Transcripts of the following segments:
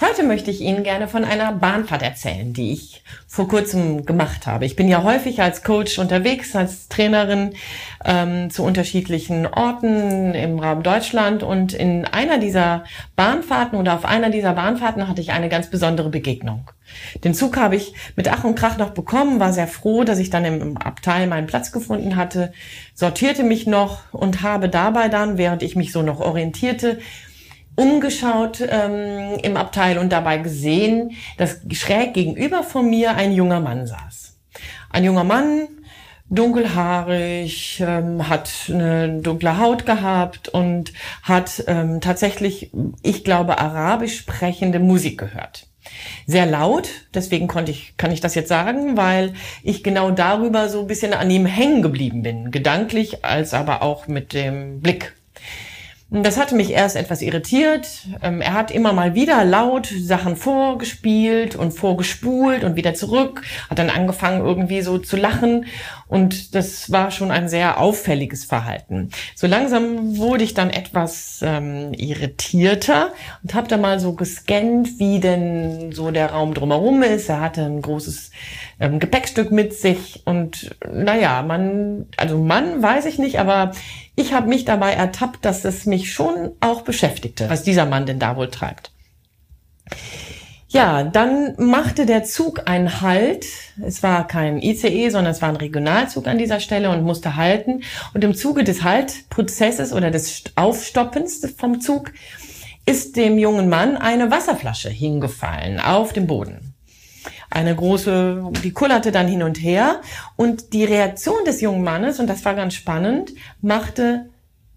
Heute möchte ich Ihnen gerne von einer Bahnfahrt erzählen, die ich vor kurzem gemacht habe. Ich bin ja häufig als Coach unterwegs, als Trainerin ähm, zu unterschiedlichen Orten im Raum Deutschland und in einer dieser Bahnfahrten oder auf einer dieser Bahnfahrten hatte ich eine ganz besondere Begegnung. Den Zug habe ich mit Ach und Krach noch bekommen, war sehr froh, dass ich dann im Abteil meinen Platz gefunden hatte, sortierte mich noch und habe dabei dann, während ich mich so noch orientierte, umgeschaut ähm, im Abteil und dabei gesehen, dass schräg gegenüber von mir ein junger Mann saß. Ein junger Mann, dunkelhaarig, ähm, hat eine dunkle Haut gehabt und hat ähm, tatsächlich, ich glaube, arabisch sprechende Musik gehört. Sehr laut, deswegen konnte ich, kann ich das jetzt sagen, weil ich genau darüber so ein bisschen an ihm hängen geblieben bin, gedanklich als aber auch mit dem Blick. Das hatte mich erst etwas irritiert. Ähm, er hat immer mal wieder laut Sachen vorgespielt und vorgespult und wieder zurück, hat dann angefangen irgendwie so zu lachen und das war schon ein sehr auffälliges Verhalten. So langsam wurde ich dann etwas ähm, irritierter und habe da mal so gescannt, wie denn so der Raum drumherum ist. Er hatte ein großes ähm, Gepäckstück mit sich und naja, man, also Mann weiß ich nicht, aber ich habe mich dabei ertappt, dass es mich schon auch beschäftigte, was dieser Mann denn da wohl treibt. Ja, dann machte der Zug einen Halt. Es war kein ICE, sondern es war ein Regionalzug an dieser Stelle und musste halten. Und im Zuge des Haltprozesses oder des Aufstoppens vom Zug ist dem jungen Mann eine Wasserflasche hingefallen auf dem Boden. Eine große, die kullerte dann hin und her. Und die Reaktion des jungen Mannes, und das war ganz spannend, machte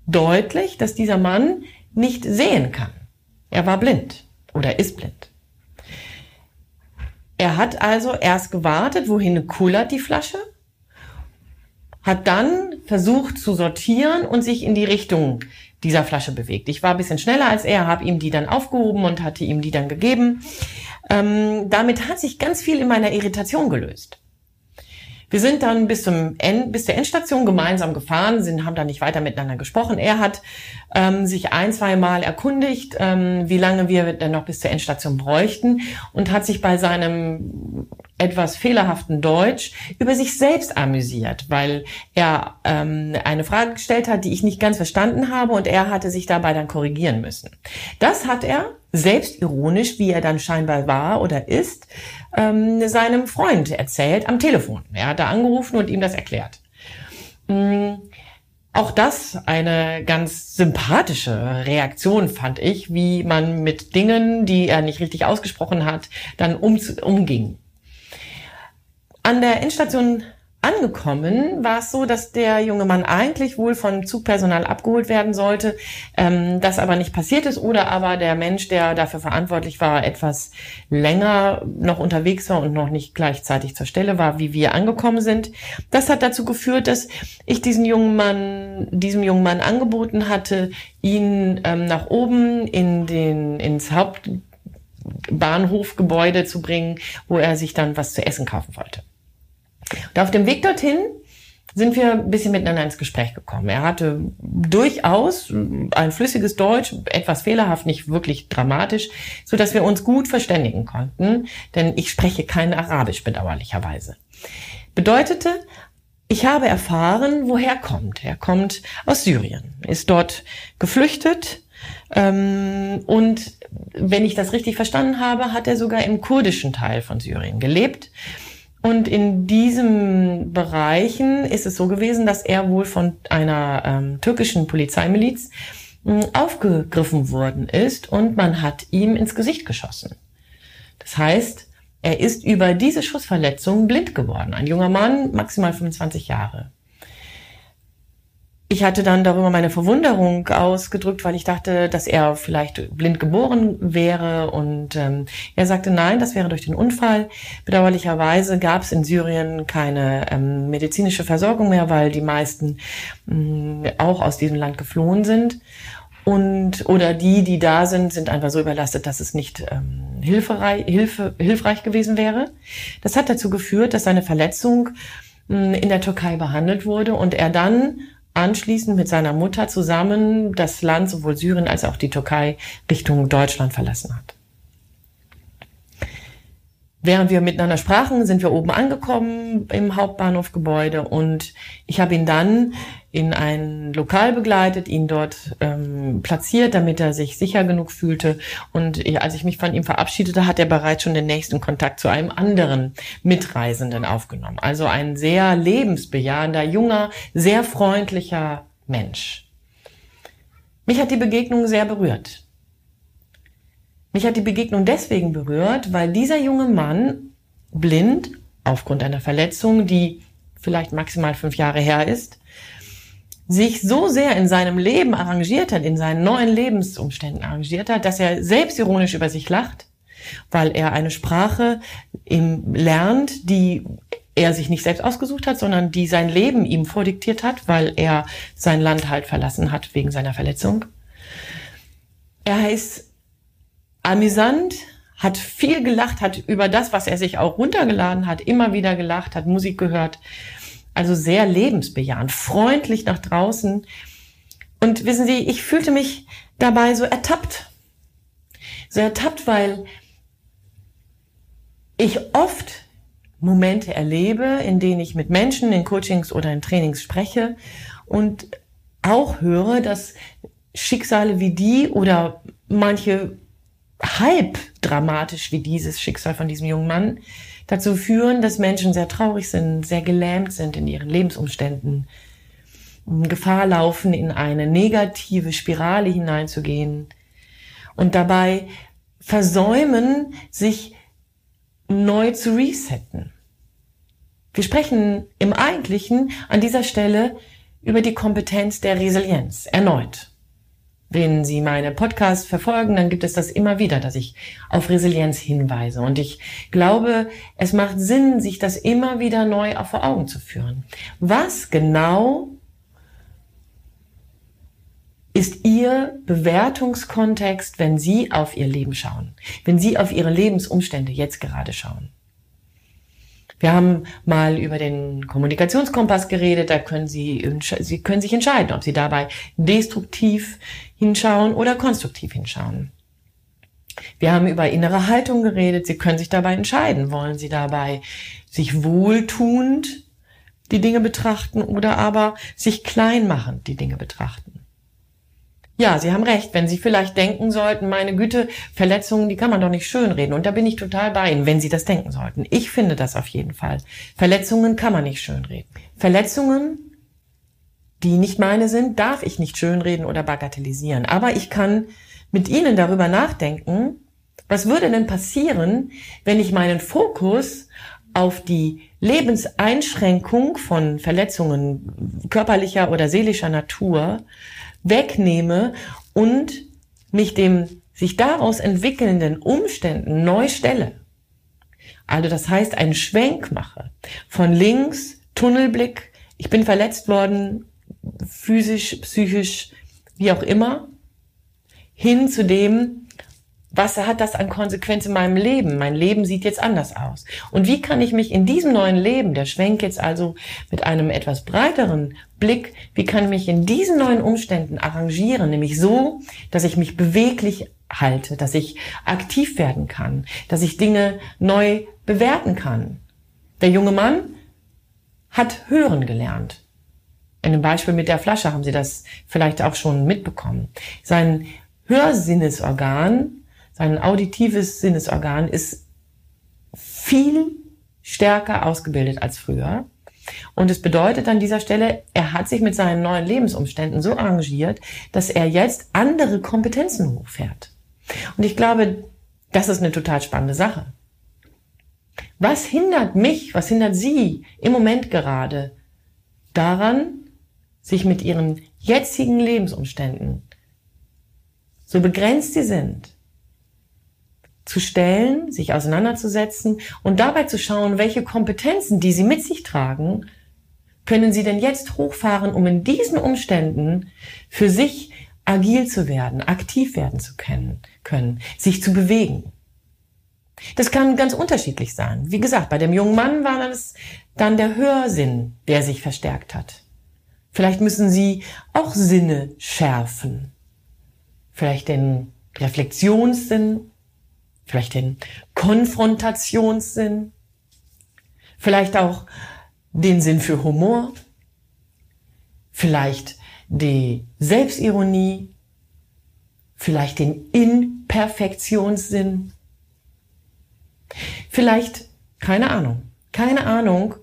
deutlich, dass dieser Mann nicht sehen kann. Er war blind oder ist blind. Er hat also erst gewartet, wohin kullert die Flasche, hat dann versucht zu sortieren und sich in die Richtung dieser Flasche bewegt. Ich war ein bisschen schneller als er, habe ihm die dann aufgehoben und hatte ihm die dann gegeben. Ähm, damit hat sich ganz viel in meiner Irritation gelöst. Wir sind dann bis zum End, bis zur Endstation gemeinsam gefahren, sind, haben dann nicht weiter miteinander gesprochen. Er hat ähm, sich ein, zwei Mal erkundigt, ähm, wie lange wir dann noch bis zur Endstation bräuchten und hat sich bei seinem etwas fehlerhaften Deutsch über sich selbst amüsiert, weil er ähm, eine Frage gestellt hat, die ich nicht ganz verstanden habe und er hatte sich dabei dann korrigieren müssen. Das hat er selbstironisch, wie er dann scheinbar war oder ist, ähm, seinem Freund erzählt am Telefon. Er hat da angerufen und ihm das erklärt. Mhm. Auch das eine ganz sympathische Reaktion fand ich, wie man mit Dingen, die er nicht richtig ausgesprochen hat, dann um, umging. An der Endstation angekommen war es so, dass der junge Mann eigentlich wohl von Zugpersonal abgeholt werden sollte, ähm, das aber nicht passiert ist oder aber der Mensch, der dafür verantwortlich war, etwas länger noch unterwegs war und noch nicht gleichzeitig zur Stelle war, wie wir angekommen sind. Das hat dazu geführt, dass ich diesen jungen Mann, diesem jungen Mann angeboten hatte, ihn ähm, nach oben in den ins Hauptbahnhofgebäude zu bringen, wo er sich dann was zu essen kaufen wollte. Und auf dem Weg dorthin sind wir ein bisschen miteinander ins Gespräch gekommen. Er hatte durchaus ein flüssiges Deutsch, etwas fehlerhaft, nicht wirklich dramatisch, so dass wir uns gut verständigen konnten, denn ich spreche kein Arabisch bedauerlicherweise. Bedeutete, ich habe erfahren, woher er kommt. Er kommt aus Syrien, ist dort geflüchtet ähm, und wenn ich das richtig verstanden habe, hat er sogar im kurdischen Teil von Syrien gelebt und in diesen Bereichen ist es so gewesen, dass er wohl von einer ähm, türkischen Polizeimiliz äh, aufgegriffen worden ist und man hat ihm ins Gesicht geschossen. Das heißt, er ist über diese Schussverletzung blind geworden. Ein junger Mann, maximal 25 Jahre. Ich hatte dann darüber meine Verwunderung ausgedrückt, weil ich dachte, dass er vielleicht blind geboren wäre. Und ähm, er sagte, nein, das wäre durch den Unfall. Bedauerlicherweise gab es in Syrien keine ähm, medizinische Versorgung mehr, weil die meisten mh, auch aus diesem Land geflohen sind. Und oder die, die da sind, sind einfach so überlastet, dass es nicht ähm, hilfreich, Hilfe, hilfreich gewesen wäre. Das hat dazu geführt, dass seine Verletzung mh, in der Türkei behandelt wurde und er dann anschließend mit seiner Mutter zusammen das Land, sowohl Syrien als auch die Türkei, Richtung Deutschland verlassen hat. Während wir miteinander sprachen, sind wir oben angekommen im Hauptbahnhofgebäude und ich habe ihn dann in ein Lokal begleitet, ihn dort ähm, platziert, damit er sich sicher genug fühlte. Und als ich mich von ihm verabschiedete, hat er bereits schon den nächsten Kontakt zu einem anderen Mitreisenden aufgenommen. Also ein sehr lebensbejahender, junger, sehr freundlicher Mensch. Mich hat die Begegnung sehr berührt. Mich hat die Begegnung deswegen berührt, weil dieser junge Mann blind aufgrund einer Verletzung, die vielleicht maximal fünf Jahre her ist, sich so sehr in seinem Leben arrangiert hat, in seinen neuen Lebensumständen arrangiert hat, dass er selbstironisch über sich lacht, weil er eine Sprache ihm lernt, die er sich nicht selbst ausgesucht hat, sondern die sein Leben ihm vordiktiert hat, weil er sein Land halt verlassen hat wegen seiner Verletzung. Er heißt amüsant, hat viel gelacht, hat über das, was er sich auch runtergeladen hat, immer wieder gelacht, hat Musik gehört. Also sehr lebensbejahend, freundlich nach draußen. Und wissen Sie, ich fühlte mich dabei so ertappt. So ertappt, weil ich oft Momente erlebe, in denen ich mit Menschen in Coachings oder in Trainings spreche und auch höre, dass Schicksale wie die oder manche halb dramatisch wie dieses Schicksal von diesem jungen Mann dazu führen, dass Menschen sehr traurig sind, sehr gelähmt sind in ihren Lebensumständen, Gefahr laufen, in eine negative Spirale hineinzugehen und dabei versäumen, sich neu zu resetten. Wir sprechen im Eigentlichen an dieser Stelle über die Kompetenz der Resilienz erneut. Wenn Sie meine Podcasts verfolgen, dann gibt es das immer wieder, dass ich auf Resilienz hinweise. Und ich glaube, es macht Sinn, sich das immer wieder neu vor Augen zu führen. Was genau ist Ihr Bewertungskontext, wenn Sie auf Ihr Leben schauen? Wenn Sie auf Ihre Lebensumstände jetzt gerade schauen? Wir haben mal über den Kommunikationskompass geredet. Da können Sie, Sie können sich entscheiden, ob Sie dabei destruktiv hinschauen oder konstruktiv hinschauen. Wir haben über innere Haltung geredet. Sie können sich dabei entscheiden. Wollen Sie dabei sich wohltuend die Dinge betrachten oder aber sich klein machen die Dinge betrachten? Ja, Sie haben recht, wenn Sie vielleicht denken sollten, meine Güte, Verletzungen, die kann man doch nicht schönreden. Und da bin ich total bei Ihnen, wenn Sie das denken sollten. Ich finde das auf jeden Fall. Verletzungen kann man nicht schönreden. Verletzungen, die nicht meine sind, darf ich nicht schönreden oder bagatellisieren. Aber ich kann mit Ihnen darüber nachdenken, was würde denn passieren, wenn ich meinen Fokus auf die Lebenseinschränkung von Verletzungen körperlicher oder seelischer Natur wegnehme und mich dem sich daraus entwickelnden Umständen neu stelle. Also das heißt, einen Schwenk mache von links, Tunnelblick, ich bin verletzt worden, physisch, psychisch, wie auch immer, hin zu dem, was hat das an Konsequenz in meinem Leben? Mein Leben sieht jetzt anders aus. Und wie kann ich mich in diesem neuen Leben, der schwenkt jetzt also mit einem etwas breiteren Blick, wie kann ich mich in diesen neuen Umständen arrangieren? Nämlich so, dass ich mich beweglich halte, dass ich aktiv werden kann, dass ich Dinge neu bewerten kann. Der junge Mann hat hören gelernt. In dem Beispiel mit der Flasche haben Sie das vielleicht auch schon mitbekommen. Sein Hörsinnesorgan sein auditives Sinnesorgan ist viel stärker ausgebildet als früher. Und es bedeutet an dieser Stelle, er hat sich mit seinen neuen Lebensumständen so arrangiert, dass er jetzt andere Kompetenzen hochfährt. Und ich glaube, das ist eine total spannende Sache. Was hindert mich, was hindert Sie im Moment gerade daran, sich mit ihren jetzigen Lebensumständen, so begrenzt sie sind, zu stellen, sich auseinanderzusetzen und dabei zu schauen, welche Kompetenzen, die sie mit sich tragen, können sie denn jetzt hochfahren, um in diesen Umständen für sich agil zu werden, aktiv werden zu können, können sich zu bewegen. Das kann ganz unterschiedlich sein. Wie gesagt, bei dem jungen Mann war das dann der Hörsinn, der sich verstärkt hat. Vielleicht müssen Sie auch Sinne schärfen. Vielleicht den Reflexionssinn, vielleicht den Konfrontationssinn, vielleicht auch den Sinn für Humor, vielleicht die Selbstironie, vielleicht den Imperfektionssinn, vielleicht, keine Ahnung, keine Ahnung,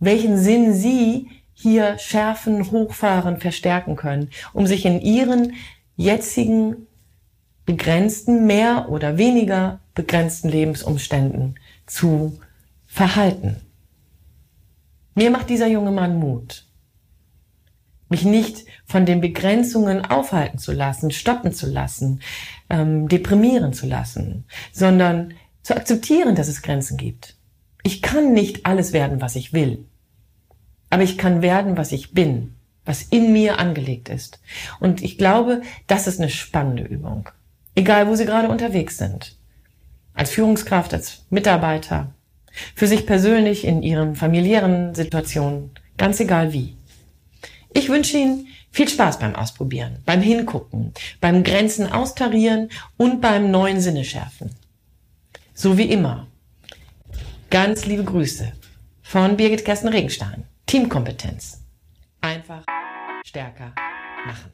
welchen Sinn Sie hier schärfen, hochfahren, verstärken können, um sich in Ihren jetzigen begrenzten, mehr oder weniger begrenzten Lebensumständen zu verhalten. Mir macht dieser junge Mann Mut, mich nicht von den Begrenzungen aufhalten zu lassen, stoppen zu lassen, ähm, deprimieren zu lassen, sondern zu akzeptieren, dass es Grenzen gibt. Ich kann nicht alles werden, was ich will, aber ich kann werden, was ich bin, was in mir angelegt ist. Und ich glaube, das ist eine spannende Übung. Egal, wo Sie gerade unterwegs sind. Als Führungskraft, als Mitarbeiter, für sich persönlich, in Ihren familiären Situationen, ganz egal wie. Ich wünsche Ihnen viel Spaß beim Ausprobieren, beim Hingucken, beim Grenzen austarieren und beim neuen Sinne schärfen. So wie immer. Ganz liebe Grüße von Birgit Kersten Regenstein. Teamkompetenz. Einfach stärker machen.